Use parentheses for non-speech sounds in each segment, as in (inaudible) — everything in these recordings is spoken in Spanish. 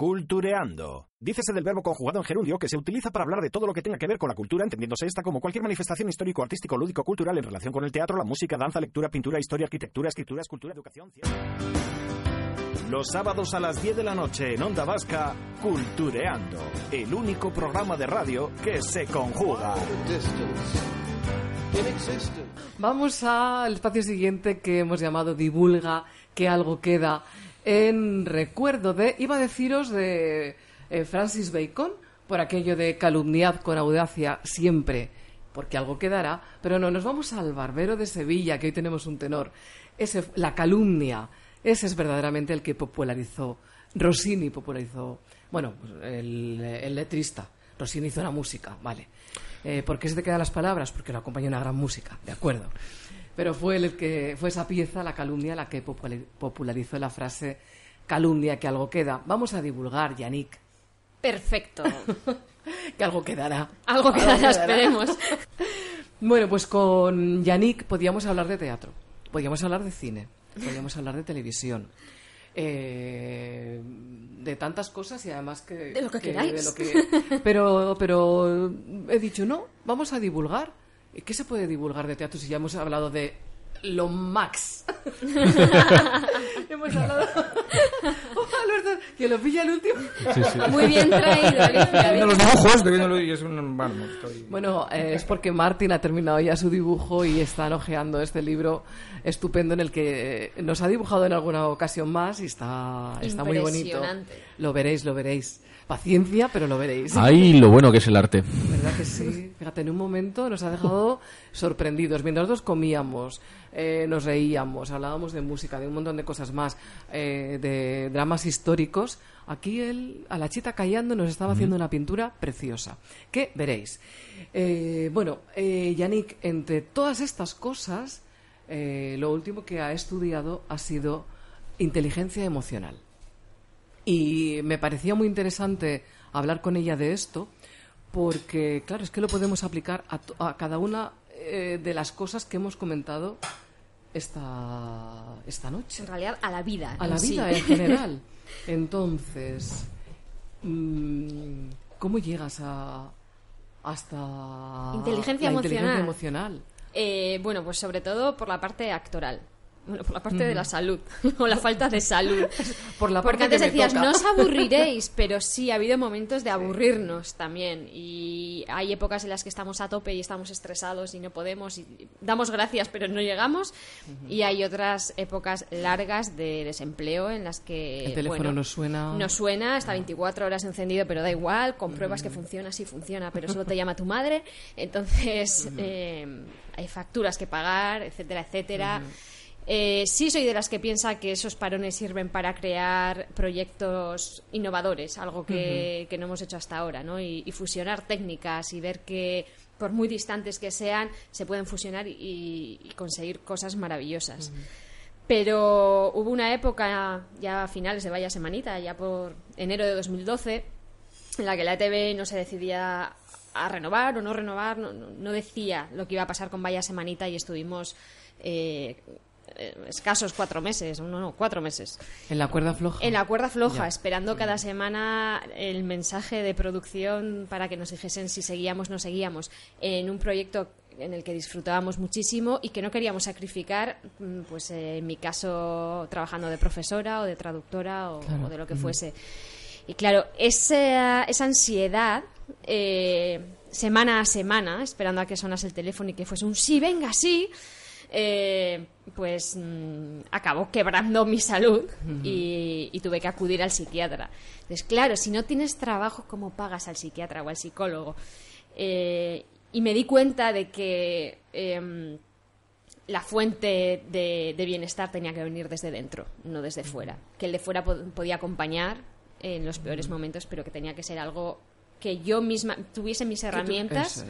Cultureando. Dícese del verbo conjugado en gerundio que se utiliza para hablar de todo lo que tenga que ver con la cultura, entendiéndose esta como cualquier manifestación histórico, artístico, lúdico, cultural en relación con el teatro, la música, danza, lectura, pintura, historia, arquitectura, escritura, escultura, educación, ciencia. Los sábados a las 10 de la noche en Onda Vasca, Cultureando, el único programa de radio que se conjuga. Vamos al espacio siguiente que hemos llamado Divulga, que algo queda en recuerdo de, iba a deciros de eh, Francis Bacon, por aquello de calumniad con audacia siempre, porque algo quedará, pero no, nos vamos al Barbero de Sevilla, que hoy tenemos un tenor. Ese, la calumnia, ese es verdaderamente el que popularizó, Rossini popularizó, bueno, pues, el, el letrista, Rossini hizo la música, vale. Eh, ¿Por qué se te quedan las palabras? Porque lo acompaña una gran música, de acuerdo pero fue el que fue esa pieza, la calumnia, la que popularizó la frase calumnia que algo queda. Vamos a divulgar, Yannick. Perfecto. (laughs) que algo quedará. Algo quedará, esperemos. (laughs) bueno, pues con Yannick podíamos hablar de teatro, podíamos hablar de cine, podíamos hablar de televisión. Eh, de tantas cosas y además que de lo que, queráis pero pero he dicho no vamos a divulgar ¿Qué se puede divulgar de teatro si ya hemos hablado de lo max? (laughs) hemos hablado. (laughs) Oh, Alberto, que lo pilla el último. Muy bien traído, (laughs) Alicia. los dibujos, estoy viéndolo y es un. Bueno, bueno eh, es porque Martín ha terminado ya su dibujo y está ojeando este libro estupendo en el que nos ha dibujado en alguna ocasión más y está, está muy bonito. Lo veréis, lo veréis paciencia, pero lo veréis. Ahí lo bueno que es el arte. ¿Verdad que sí? Fíjate, en un momento nos ha dejado sorprendidos. Mientras nosotros comíamos, eh, nos reíamos, hablábamos de música, de un montón de cosas más, eh, de dramas históricos. Aquí él, a la chita callando, nos estaba haciendo una pintura preciosa. Que veréis. Eh, bueno, Yannick, entre todas estas cosas, lo último que ha estudiado ha sido inteligencia emocional. Y me parecía muy interesante hablar con ella de esto, porque, claro, es que lo podemos aplicar a, cada una eh, de las cosas que hemos comentado esta, esta noche. En realidad, a la vida. A la vida en general. Entonces, mm, ¿cómo llegas a hasta inteligencia emocional? Eh, bueno, pues sobre todo por la parte actoral. Bueno, por la parte de la salud, (laughs) o la falta de salud. (laughs) por la Porque antes decías, no os aburriréis, (laughs) pero sí, ha habido momentos de aburrirnos también. Y hay épocas en las que estamos a tope y estamos estresados y no podemos, y damos gracias, pero no llegamos. Y hay otras épocas largas de desempleo en las que... El teléfono no suena. No suena, está 24 horas encendido, pero da igual, compruebas que funciona, sí funciona, pero solo te llama tu madre. Entonces, eh, hay facturas que pagar, etcétera, etcétera. Eh, sí soy de las que piensa que esos parones sirven para crear proyectos innovadores, algo que, no hemos hecho hasta ahora, ¿no? Y, fusionar técnicas y ver que, por muy distantes que sean, se pueden fusionar y, conseguir cosas maravillosas. Pero hubo una época, ya a finales de Vaya Semanita, ya por enero de 2012, en la que la ETV no se decidía a renovar o no renovar, no, decía lo que iba a pasar con Vaya Semanita y estuvimos eh, eh, escasos cuatro meses, no, no, cuatro meses. ¿En la cuerda floja? En la cuerda floja, esperando cada semana el mensaje de producción para que nos dijesen si seguíamos o no seguíamos en un proyecto en el que disfrutábamos muchísimo y que no queríamos sacrificar, mm, pues eh, en mi caso trabajando de profesora o de traductora o, de lo que fuese. Y claro, esa, esa ansiedad, eh, semana a semana, esperando a que sonase el teléfono y que fuese un sí, venga, sí, eh, pues mm, acabó quebrando mi salud y, tuve que acudir al psiquiatra. Entonces, claro, si no tienes trabajo, ¿cómo pagas al psiquiatra o al psicólogo? Eh, y me di cuenta de que em, la fuente de, bienestar tenía que venir desde dentro, no desde fuera. Que el de fuera podía acompañar, en los peores momentos, pero que tenía que ser algo que yo misma tuviese mis herramientas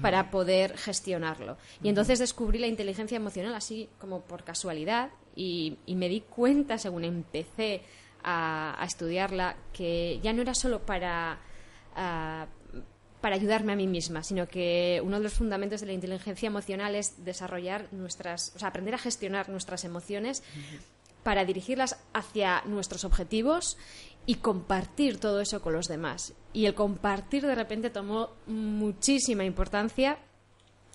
para poder gestionarlo. Y entonces descubrí la inteligencia emocional así como por casualidad y, y me di cuenta, según empecé a, a estudiarla, que ya no era solo para, ah, para ayudarme a mí misma, sino que uno de los fundamentos de la inteligencia emocional es desarrollar nuestras, o sea, aprender a gestionar nuestras emociones para dirigirlas hacia nuestros objetivos y compartir todo eso con los demás. Y el compartir de repente tomó muchísima importancia.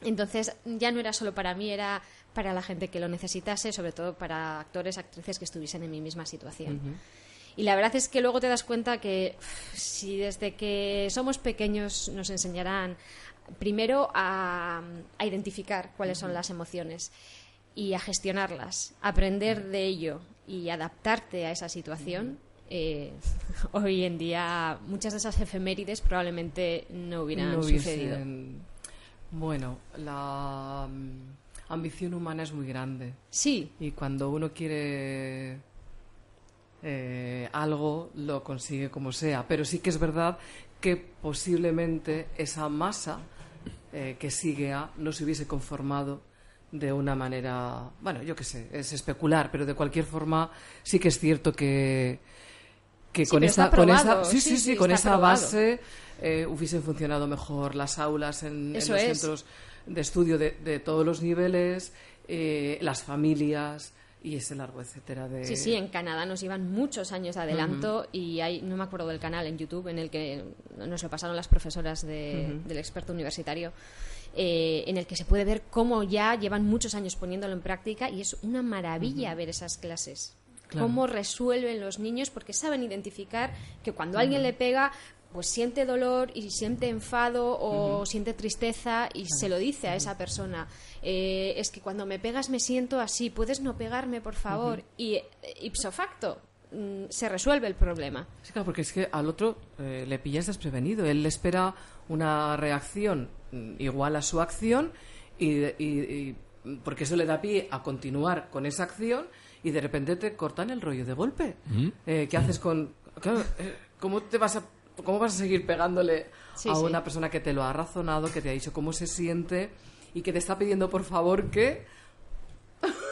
Entonces ya no era solo para mí, era para la gente que lo necesitase, sobre todo para actores, actrices que estuviesen en mi misma situación. Y la verdad es que luego te das cuenta que si desde que somos pequeños nos enseñarán primero a, a identificar cuáles son las emociones y a gestionarlas, aprender de ello y adaptarte a esa situación, eh, (laughs) hoy en día muchas de esas efemérides probablemente no hubieran No sucedido. Bueno, la mm, ambición humana es muy grande. Sí, Y cuando uno quiere eh, algo, lo consigue como sea. Pero sí que es verdad que posiblemente esa masa eh, que sigue a no se hubiese conformado de una manera, bueno, yo qué sé, es especular, pero de cualquier forma sí que es cierto que que Sí, con esa con esa sí Sí, sí con esa base eh, hubiesen funcionado mejor las aulas en, los es. centros de estudio de, de todos los niveles eh, las familias y ese largo etcétera de Sí, sí, en Canadá nos iban muchos años de adelanto y hay, no me acuerdo del canal en YouTube en el que nos lo pasaron las profesoras de- del experto universitario, eh, en el que se puede ver cómo ya llevan muchos años poniéndolo en práctica y es una maravilla ver esas clases. Claro. Cómo resuelven los niños porque saben identificar que cuando alguien le pega pues siente dolor y siente enfado o siente tristeza y se lo dice a esa persona. Eh, es que cuando me pegas me siento así, puedes no pegarme, por favor. Y eh, ipso facto mm, se resuelve el problema. Sí, claro, porque es que al otro eh, le pillas desprevenido. Él espera una reacción mm, igual a su acción y- y- porque eso le da pie a continuar con esa acción y de repente te cortan el rollo de golpe. Eh, ¿Qué haces con...? claro, eh, ¿Cómo te vas a... ¿Cómo vas a seguir pegándole Sí, a sí. una persona que te lo ha razonado, que te ha dicho cómo se siente y que te está pidiendo por favor que...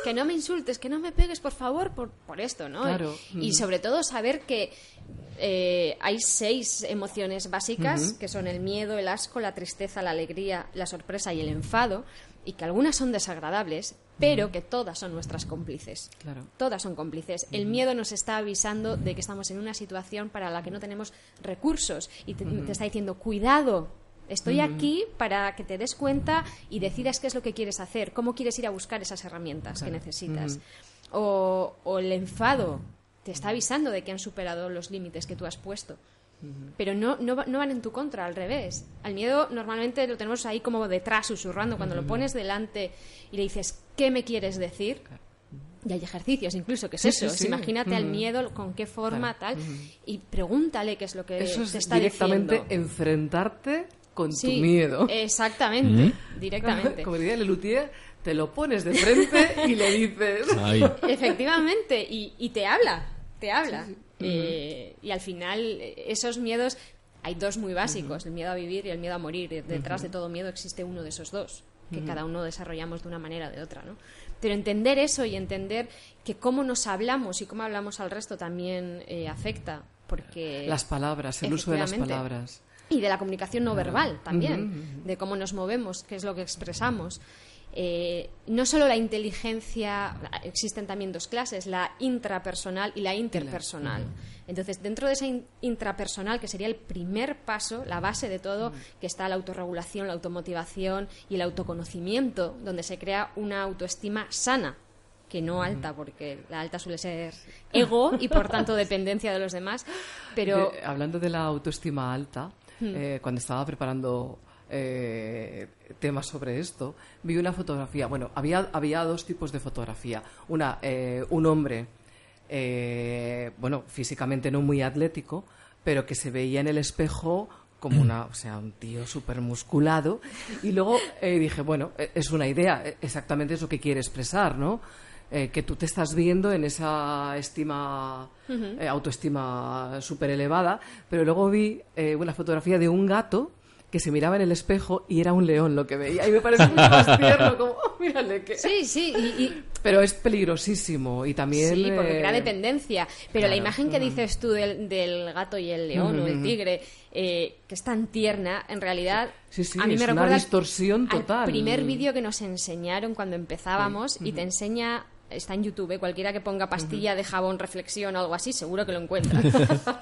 que no me insultes, que no me pegues, por favor, por, por esto, ¿no? Claro. Y sobre todo saber que eh, hay seis emociones básicas, que son el miedo, el asco, la tristeza, la alegría, la sorpresa y el enfado, y que algunas son desagradables, pero que todas son nuestras cómplices. Claro. Todas son cómplices. El miedo nos está avisando de que estamos en una situación para la que no tenemos recursos y te, te está diciendo, cuidado, estoy aquí para que te des cuenta y decidas qué es lo que quieres hacer, cómo quieres ir a buscar esas herramientas que necesitas. o, o el enfado te está avisando de que han superado los límites que tú has puesto. Pero no, no, no van en tu contra, al revés. Al miedo normalmente lo tenemos ahí como detrás, susurrando. Cuando lo pones delante y le dices, ¿qué me quieres decir? Y hay ejercicios incluso, que es Sí, eso. sí, es sí. imagínate al Ujú. miedo, con qué forma, tal, y pregúntale qué es lo que Eso te es está directamente diciendo. enfrentarte con Sí, tu miedo. Exactamente, directamente. Como diría Lelutier, te lo pones de frente y le dices... Efectivamente, y, y te habla, te habla. Eh, y al final, esos miedos, hay dos muy básicos, el miedo a vivir y el miedo a morir. Y Detrás de todo miedo existe uno de esos dos, que cada uno desarrollamos de una manera o de otra, ¿no? Pero entender eso y entender que cómo nos hablamos y cómo hablamos al resto también eh, afecta, porque... Las palabras, el uso de las palabras. Y de la comunicación no verbal también, de cómo nos movemos, qué es lo que expresamos. Eh, no solo la inteligencia, existen también dos clases, la intrapersonal y la interpersonal. Entonces, dentro de esa in- intrapersonal, que sería el primer paso, la base de todo, que está la autorregulación, la automotivación y el autoconocimiento, donde se crea una autoestima sana, que no alta, porque la alta suele ser ego y por (laughs) tanto dependencia de los demás, pero... De- hablando de la autoestima alta, eh, cuando estaba preparando eh, temas sobre esto, vi una fotografía. Bueno, había, había dos tipos de fotografía. Una, eh, un hombre, eh, bueno, físicamente no muy atlético, pero que se veía en el espejo como una, o sea, un tío súper musculado. Y luego eh, dije, bueno, eh, es una idea, eh, exactamente es lo que quiere expresar, ¿no? eh, que tú te estás viendo en esa estima, eh, autoestima súper elevada, pero luego vi eh, una fotografía de un gato que se miraba en el espejo y era un león lo que veía. Y me parece mucho más (laughs) tierno, como, oh, mírale que... Sí, sí, y, y- Pero es peligrosísimo y también... sí, porque eh, crea dependencia. Pero la imagen que dices tú del, del gato y el león o el tigre, eh, que es tan tierna, en realidad Sí, sí, a mí es me una recuerda al- distorsión total. Al primer vídeo que nos enseñaron cuando empezábamos y te enseña está en YouTube, ¿eh? cualquiera que ponga pastilla de jabón reflexión o algo así, seguro que lo encuentra. (laughs) (laughs)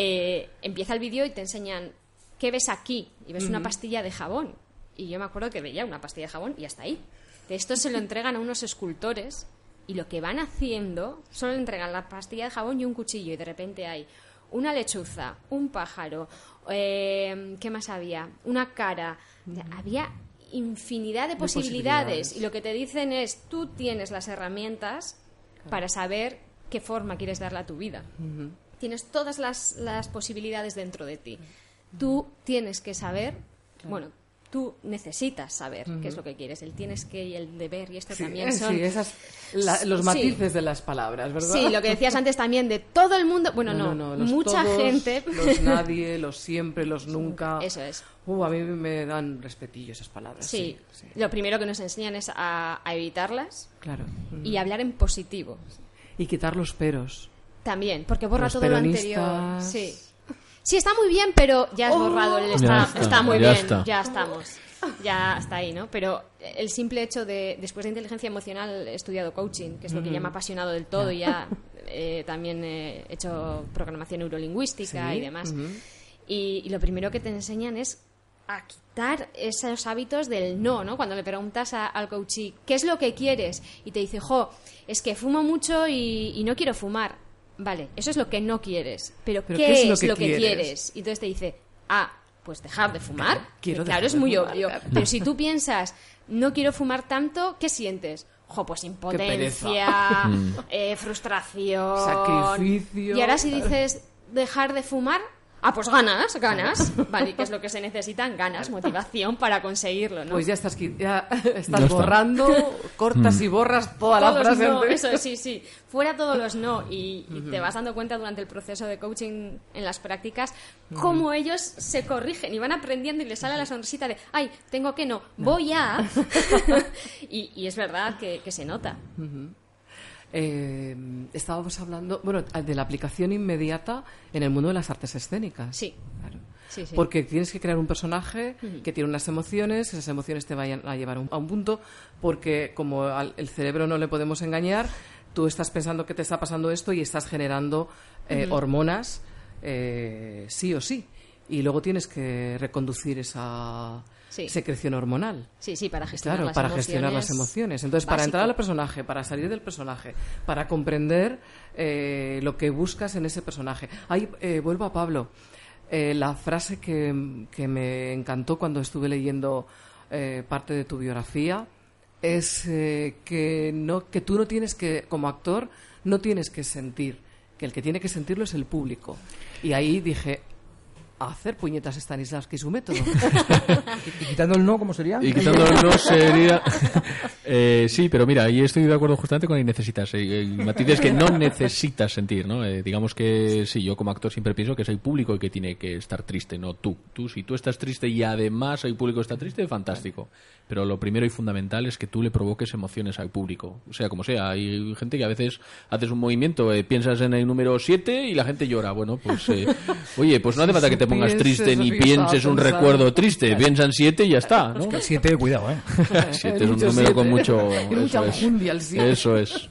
Eh, empieza el vídeo y te enseñan qué ves aquí y ves una pastilla de jabón. Y yo me acuerdo que veía una pastilla de jabón y hasta ahí. De esto se lo entregan a unos escultores y lo que van haciendo solo le entregan la pastilla de jabón y un cuchillo y de repente hay una lechuza, un pájaro, eh, ¿qué más había? Una cara. O sea, Había infinidad de posibilidades, posibilidades. y lo que te dicen es tú tienes las herramientas para saber qué forma quieres darle a tu vida. Tienes todas las, las posibilidades dentro de ti. Tú tienes que saber, bueno, tú necesitas saber qué es lo que quieres. El tienes que y el deber y esto Sí, también eh, son... sí, esas, la- los Sí. matices de las palabras, ¿verdad? Sí, lo que decías antes también de todo el mundo. Bueno, no, mucha todos, gente. Los (laughs) nadie, los siempre, los nunca. Eso es. Uh, a mí me dan respetillo esas palabras. Sí, lo primero que nos enseñan es a, a evitarlas claro. y hablar en positivo. Y quitar los peros. También, porque borra Los todo lo anterior. Sí. Sí, está muy bien, pero ya has Oh. borrado el Ya está, está, está muy ya bien, está. ya estamos. Ya está ahí, ¿no? Pero el simple hecho de, después de inteligencia emocional, he estudiado coaching, que es lo que ya me ha apasionado del todo, y ya eh, también he hecho programación neurolingüística Sí, y demás. y, y lo primero que te enseñan es a quitar esos hábitos del no, ¿no? Cuando le preguntas a- al coachee, ¿qué es lo que quieres? Y te dice, jo, es que fumo mucho y, y no quiero fumar. Vale, eso es lo que no quieres. Pero, Pero ¿qué, es, lo, que, quieres? quieres? Y entonces te dice, ah, pues dejar de fumar. Claro, quiero claro, dejar es de muy fumar, obvio. claro. Pero si tú (laughs) piensas, no quiero fumar tanto, ¿qué sientes? Jo, pues impotencia, eh, frustración. Sacrificio. Y ahora si dices dejar de fumar, ah, pues ganas, ganas. Vale, ¿qué es lo que se necesitan? Ganas, (laughs) motivación para conseguirlo, ¿no? Pues ya estás, ya (laughs) estás Ya borrando, cortas y borras toda la Todos frase. no, eso sí, sí. Fuera todos los no. Y, y te vas dando cuenta durante el proceso de coaching en las prácticas cómo ellos se corrigen y van aprendiendo y les sale la sonrisita de, ay, tengo que no, voy a. (laughs) y, y es verdad que, que se nota. Eh, estábamos hablando, bueno, de la aplicación inmediata en el mundo de las artes escénicas. Sí. Claro. Sí, sí. Porque tienes que crear un personaje que tiene unas emociones, esas emociones te vayan a llevar a un, a un punto, porque como al el cerebro no le podemos engañar, tú estás pensando que te está pasando esto y estás generando eh, hormonas eh, sí o sí. Y luego tienes que reconducir esa Sí. secreción hormonal. Sí, sí, para gestionar Claro, las para emociones. gestionar las emociones. Entonces, para entrar al personaje, para salir del personaje, para comprender eh, lo que buscas en ese personaje. Ahí eh, vuelvo a Pablo. Eh, la frase que, que me encantó cuando estuve leyendo eh, parte de tu biografía es eh, que, no, que tú no tienes que, como actor, no tienes que sentir, que el que tiene que sentirlo es el público. Y ahí dije, hacer puñetas Stanislavski su método. (laughs) Y quitando el no, ¿cómo sería? Y quitando el no sería... (laughs) Eh, sí, pero mira, ahí estoy de acuerdo justamente con el necesitas. eh, El matiz es que no necesitas sentir, ¿no? Eh, digamos que sí, yo como actor siempre pienso que es el público el que tiene que estar triste, no tú. Tú, si tú estás triste y además el público está triste, fantástico. Pero lo primero y fundamental es que tú le provoques emociones al público. O sea, como sea, hay gente que a veces haces un movimiento, eh, piensas en el número 7 y la gente llora. Bueno, pues, eh, (laughs) oye, pues no hace falta que te pongas triste ni pienses un recuerdo triste. Piensa en 7 y ya está, ¿no? Que el 7, cuidado, ¿eh? (laughs) Siete Hay es un número con mucho. (laughs) Mucha eso es. enjundia al siete. Eso es.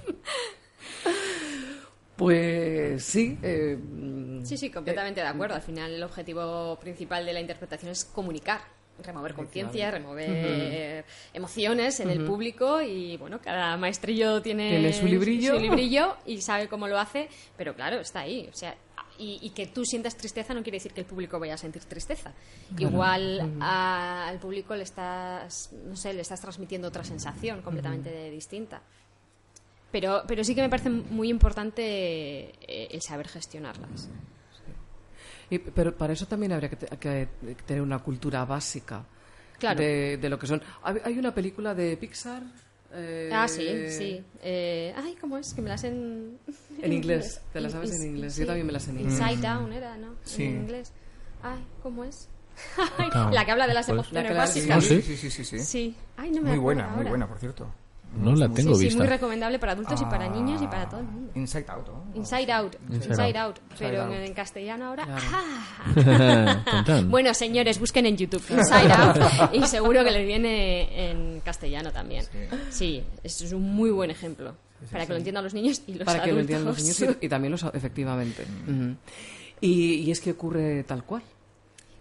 Pues sí. eh, Sí, sí, completamente de acuerdo. Al final el objetivo principal de la interpretación es comunicar, remover conciencia, remover emociones en el público y bueno, cada maestrillo tiene, Tiene su librillo. su librillo y sabe cómo lo hace, pero claro, está ahí. O sea, y, y que tú sientas tristeza no quiere decir que el público vaya a sentir tristeza. Igual a- al público le estás, no sé, le estás transmitiendo otra sensación completamente distinta. Pero, pero sí que me parece muy importante eh, el saber gestionarlas. y- pero para eso también habría que, te- que tener una cultura básica Claro. de, de lo que son. Hay una película de Pixar Eh, Ah, sí, sí. Eh, ay, ¿cómo es? Que me las en... (laughs) En inglés, te las sabes en inglés. Yo también me las en inglés. Inside Down era, ¿no? Sí. En inglés. Ay, ¿cómo es? Ah, (laughs) la que habla de las emociones Sí, básicas. sí. sí, sí, sí, sí. Sí. Ay, no me Muy buena, muy ahora. buena, por cierto. No la tengo sí, vista. Sí, muy recomendable para adultos y para Ah. niños y para todo el mundo. Inside Out. ¿no? Inside Out, Inside Inside, Out. Out, pero Out. en, en castellano ahora. Claro. ¡ah! (laughs) Bueno, señores, busquen en YouTube Inside Out (laughs) y seguro que les viene en castellano también. Sí, es es un muy buen ejemplo para que lo entiendan los niños y los Para que lo adultos. entiendan los niños y, y también los efectivamente. Ujú. y, y es que ocurre tal cual.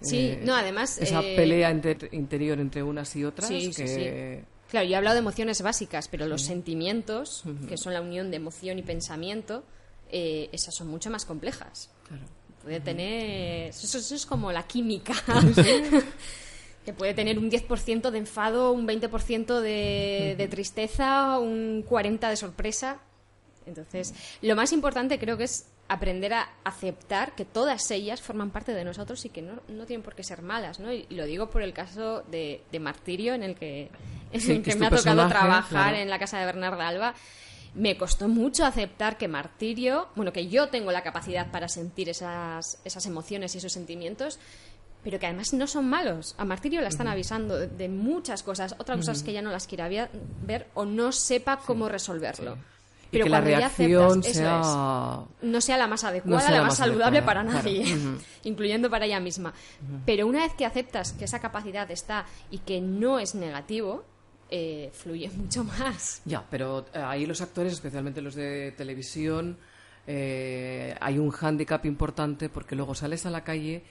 Sí, Eh, no, además. Esa eh, pelea entre- interior entre unas y otras Sí, sí, que... Claro, yo he hablado de emociones básicas, pero los sentimientos, que son la unión de emoción y pensamiento, eh, esas son mucho más complejas. Claro. Puede tener. Eso, eso es como la química. (laughs) (laughs) que puede tener un 10% de enfado, un 20% de, de tristeza, un 40% de sorpresa. Entonces, lo más importante creo que es aprender a aceptar que todas ellas forman parte de nosotros y que no, no tienen por qué ser malas, ¿no? Y, y lo digo por el caso de, de Martirio, en el que, (laughs) en Sí, el que me ha tocado trabajar claro. en la casa de Bernarda Alba. Me costó mucho aceptar que Martirio, bueno, que yo tengo la capacidad para sentir esas, esas emociones y esos sentimientos, pero que además no son malos. A Martirio la están avisando de, de muchas cosas. Otra cosa es que ya no las quiera ver o no sepa cómo resolverlo. Pero que la reacción aceptas, sea... es, no sea la más adecuada, No la, la más más saludable adecuada, para claro. (laughs) nadie, incluyendo para ella misma. Pero una vez que aceptas que esa capacidad está y que no es negativo, eh, fluye (laughs) mucho más. Ya, pero eh, ahí los actores, especialmente los de televisión, eh, hay un hándicap importante porque luego sales a la calle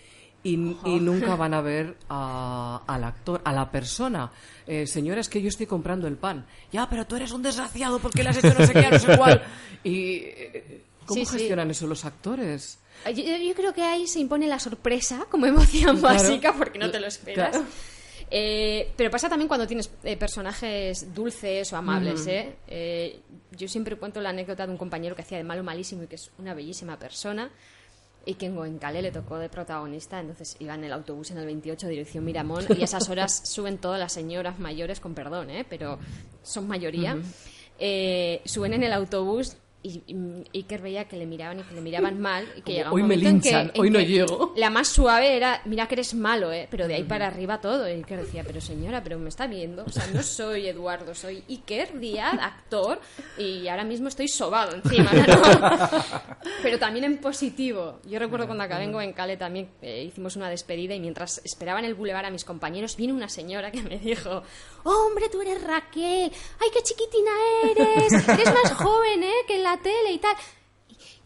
y, y nunca van a ver a- al actor, a la persona. Eh, señora, es que yo estoy comprando el pan. Ya, pero tú eres un desgraciado porque le has hecho no sé qué, no sé cuál. Y, eh, ¿Cómo Sí, sí. gestionan eso los actores? Yo, yo creo que ahí se impone la sorpresa como emoción Claro. básica porque no te lo esperas. Claro. Eh, pero pasa también cuando tienes eh, personajes dulces o amables. ¿eh? Eh, yo siempre cuento la anécdota de un compañero que hacía de malo malísimo y que es una bellísima persona y que en Goenkale le tocó de protagonista, entonces iba en el autobús en el 28 dirección Miramón y a esas horas (laughs) suben todas las señoras mayores, con perdón, ¿eh? pero son mayoría, eh, suben en el autobús y, y Iker veía que le miraban y que le miraban mal y que llegaba un hoy me momento en que- linchan, en hoy no llego. (laughs) La más suave era, mira que eres malo, ¿eh? pero de ahí para arriba todo. Y Iker decía, pero señora, pero me está viendo, o sea, no soy Eduardo, soy Iker Díaz, actor, y ahora mismo estoy sobado encima, ¿no? (laughs) pero también en positivo. Yo recuerdo cuando acabé en Goenkale también eh, hicimos una despedida y mientras esperaba en el bulevar a mis compañeros, vino una señora que me dijo, hombre, tú eres Raquel, ay, qué chiquitina eres, eres más joven, ¿eh? Que en la tele y tal.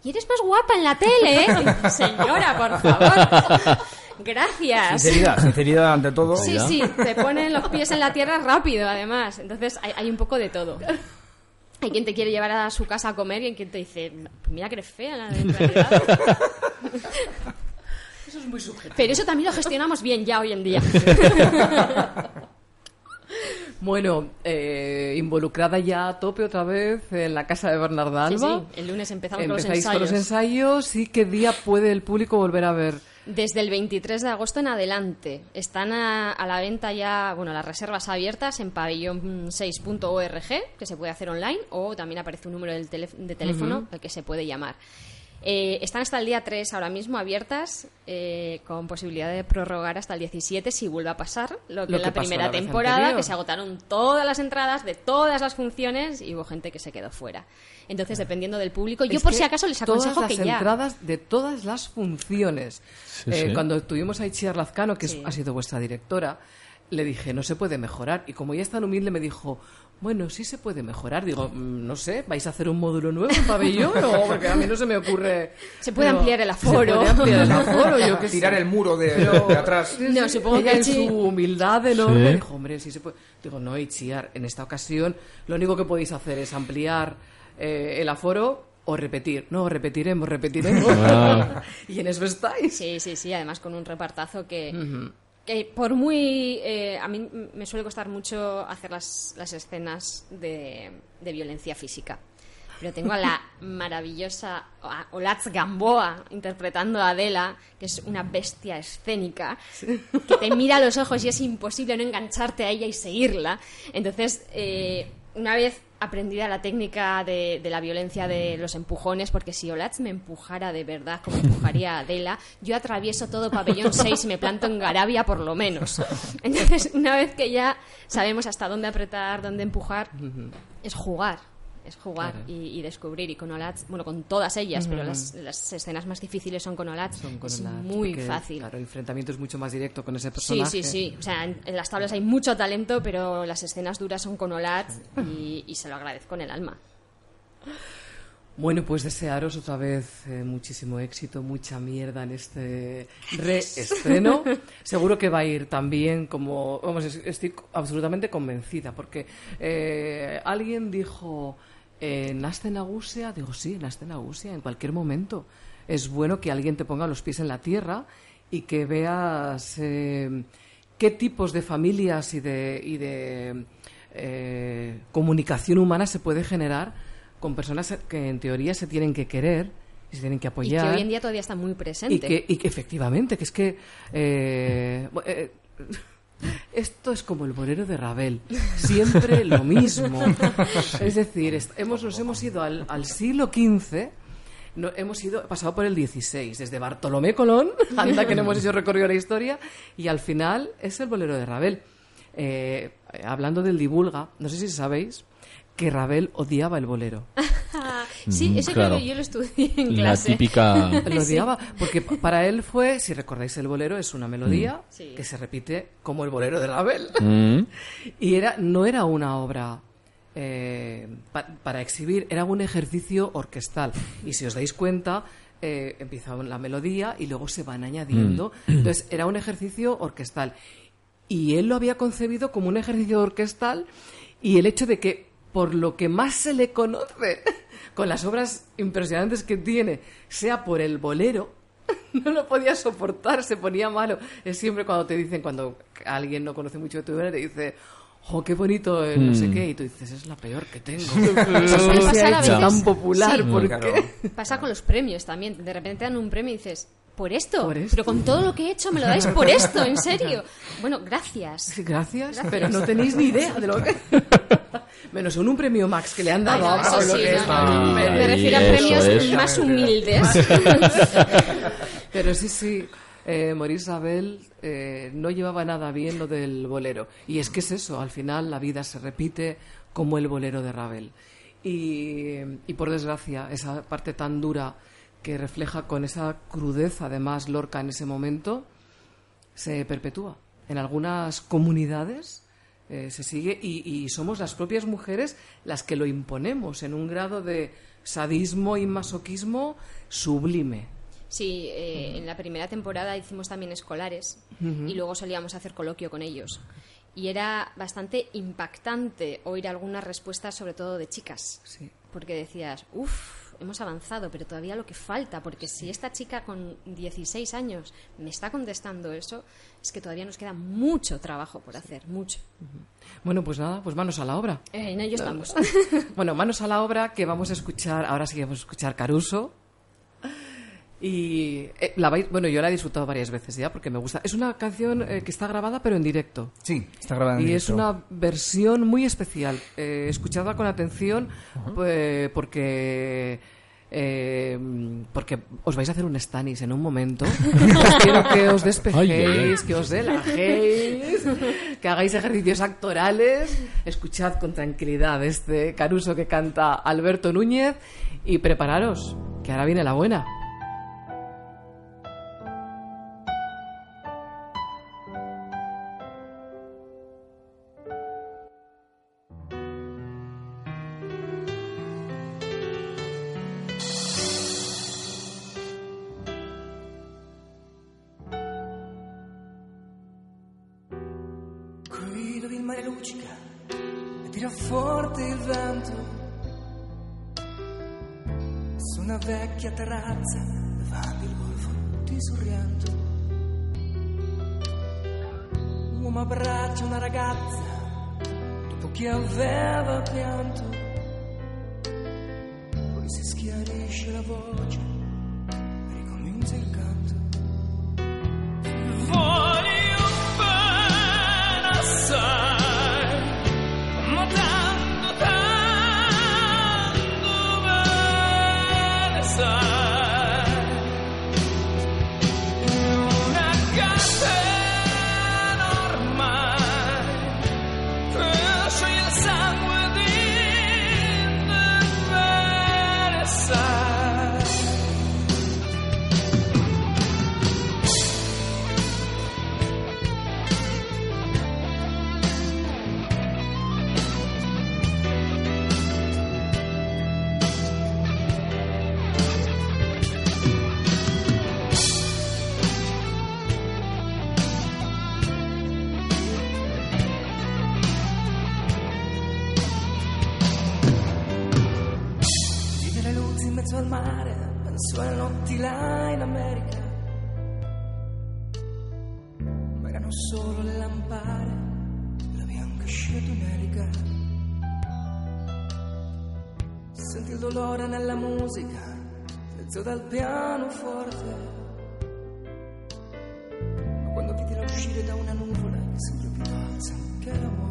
Y eres más guapa en la tele, ¿eh? (laughs) Señora, por favor. (laughs) Gracias. Sinceridad, sinceridad ante todo. Sí, sí, te ponen los pies en la tierra rápido, además. Entonces hay, hay un poco de todo. Hay quien te quiere llevar a su casa a comer y hay quien te dice, mira que eres fea la- realidad. (laughs) Eso es muy subjetivo. Pero eso también lo gestionamos bien ya hoy en día. Bueno, eh, involucrada ya a tope otra vez en la casa de Bernarda Alba. sí, el lunes empezamos con los con ensayos. ensayos y qué día puede el público volver a ver. Desde el 23 de agosto en adelante. Están a, a la venta ya, bueno, las reservas abiertas en pabellón6.org, que se puede hacer online, o también aparece un número de teléfono al que se puede llamar. Eh, están hasta el día 3 ahora mismo abiertas, eh, con posibilidad de prorrogar hasta el 17 si vuelve a pasar lo que Lo en que la primera la temporada, anterior. que se agotaron todas las entradas de todas las funciones y hubo gente que se quedó fuera. Entonces, dependiendo del público, yo Es por que si acaso les aconsejo todas que las ya... entradas de todas las funciones. Sí, Eh, sí. Cuando tuvimos a Itziar Lazcano, que Sí. ha sido vuestra directora, le dije, no se puede mejorar. Y como ella es tan humilde, me dijo, bueno, sí se puede mejorar. Digo, "Mm, no sé, ¿vais a hacer un módulo nuevo en pabellón? o (laughs) porque a mí no se me ocurre... Se puede Pero ampliar el Se aforo. puede ampliar el aforo, yo (laughs) sé. Tirar el muro de, Pero- de atrás. No, supongo ella que en sí. su humildad enorme Sí. dijo, hombre, sí se puede. Digo, no, Itziar, en esta ocasión lo único que podéis hacer es ampliar eh, el aforo o repetir. No, repetiremos, repetiremos. Ah. (laughs) y en eso estáis. Sí, sí, sí, además con un repartazo que, que por muy... eh, a mí me suele costar mucho hacer las, las escenas de, de violencia física. Pero tengo a la (laughs) maravillosa Olatz Gamboa interpretando a Adela, que es una bestia escénica, que te mira a los ojos y es imposible no engancharte a ella y seguirla. Entonces, eh, una vez aprendida la técnica de, de la violencia de los empujones, porque si Olatz me empujara de verdad, como empujaría a Adela, yo atravieso todo pabellón 6 y me planto en Garabia por lo menos. Entonces, una vez que ya sabemos hasta dónde apretar, dónde empujar, es jugar. Es jugar Claro. y, y descubrir. Y con Olatz, bueno, con todas ellas, pero las, las escenas más difíciles son con Olatz. Son con es Olatz, muy porque, fácil. Claro, el enfrentamiento es mucho más directo con ese Sí, personaje. sí, sí. O sea, en, en las tablas hay mucho talento, pero las escenas duras son con Olatz y, y se lo agradezco en el alma. Bueno, pues desearos otra vez eh, muchísimo éxito, mucha mierda en este reestreno. (laughs) Seguro que va a ir también como, vamos, es- estoy absolutamente convencida, porque eh, alguien dijo, eh, ¿naste Nagusia? Digo, sí, naste Nagusia, en cualquier momento. Es bueno que alguien te ponga los pies en la tierra y que veas eh, qué tipos de familias y de, y de eh, comunicación humana se puede generar con personas que en teoría se tienen que querer y se tienen que Y apoyar. que hoy en día todavía está muy presente. Y que, y que efectivamente, que es que eh, eh, esto es como el bolero de Ravel, siempre lo mismo. (laughs) Es decir, hemos, nos hemos ido al, al siglo XV, no, hemos ido, pasado por el XVI, desde Bartolomé Colón, (laughs) anda que no hemos hecho recorrido la historia, y al final es el bolero de Ravel. Eh, hablando del divulga, no sé si sabéis que Ravel odiaba el bolero. (laughs) sí, Mm, eso claro. creo que yo lo estudié (laughs) en La clase. típica... (laughs) Lo odiaba, porque pa- para él fue, si recordáis el bolero, es una melodía Sí. que se repite como el bolero de Ravel. Mm, (laughs) Y era, no era una obra eh, pa- para exhibir, era un ejercicio orquestal. Y si os dais cuenta, eh, empieza la melodía y luego se van añadiendo. (clears throat) Entonces, era un ejercicio orquestal. Y él lo había concebido como un ejercicio orquestal y el hecho de que, por lo que más se le conoce con las obras impresionantes que tiene, sea por el bolero, (laughs) no lo podía soportar, se ponía malo. Es siempre cuando te dicen, cuando alguien no conoce mucho de tu obra, te dice, ¡oh, qué bonito! el no sé qué! Y tú dices, es la peor que tengo. (laughs) Veces. tan popular, Sí. ¿por Claro. qué? Pasa con los premios también. De repente dan un premio y dices, ¿por esto? ¿Por esto? Pero con todo lo que he hecho me lo dais por esto, en serio. (laughs) Bueno, gracias. Sí, gracias, Gracias. pero no tenéis ni idea de lo que... Menos en un premio Max que le han dado Ay, no, eso sí, no, no. Me, refiero a premios es. más humildes. (laughs) Pero sí, sí, eh, Maurice Ravel eh, no llevaba nada bien lo del bolero. Y es que es eso, al final la vida se repite como el bolero de Ravel. Y, y por desgracia, esa parte tan dura que refleja con esa crudeza, además, Lorca en ese momento, se perpetúa. En algunas comunidades eh, se sigue y, y somos las propias mujeres las que lo imponemos en un grado de sadismo y masoquismo sublime. Sí, eh, en la primera temporada hicimos también escolares y luego solíamos hacer coloquio con ellos. Y era bastante impactante oír algunas respuestas, sobre todo de chicas. Sí. Porque decías, uff, hemos avanzado, pero todavía lo que falta, porque si esta chica con 16 años me está contestando eso, es que todavía nos queda mucho trabajo por hacer, mucho. Bueno, pues nada, pues manos a la obra. Eh, en ello estamos. (laughs) Bueno, manos a la obra que vamos a escuchar, ahora sí que vamos a escuchar Caruso. Y eh, la vais- bueno, yo la he disfrutado varias veces ya porque me gusta. Es una canción eh, que está grabada pero en directo. Sí, está grabada en Y es directo. una versión muy especial. Eh, escuchadla con atención pues, porque eh, porque os vais a hacer un stanis en un momento. (laughs) Quiero que os despejéis, Ay, ay, ay. que os relajéis, que hagáis ejercicios actorales. Escuchad con tranquilidad este Caruso que canta Alberto Núñez y prepararos, que ahora viene la buena. Schiarisce la voce ricomincia il canto al mare, penso alle notti là in America. Ma erano solo le lampade, la bianca scia tunelica. Senti il dolore nella musica, mezzo dal pianoforte. Ma quando ti dirà uscire da una nuvola, che sembra più alza che l'amore.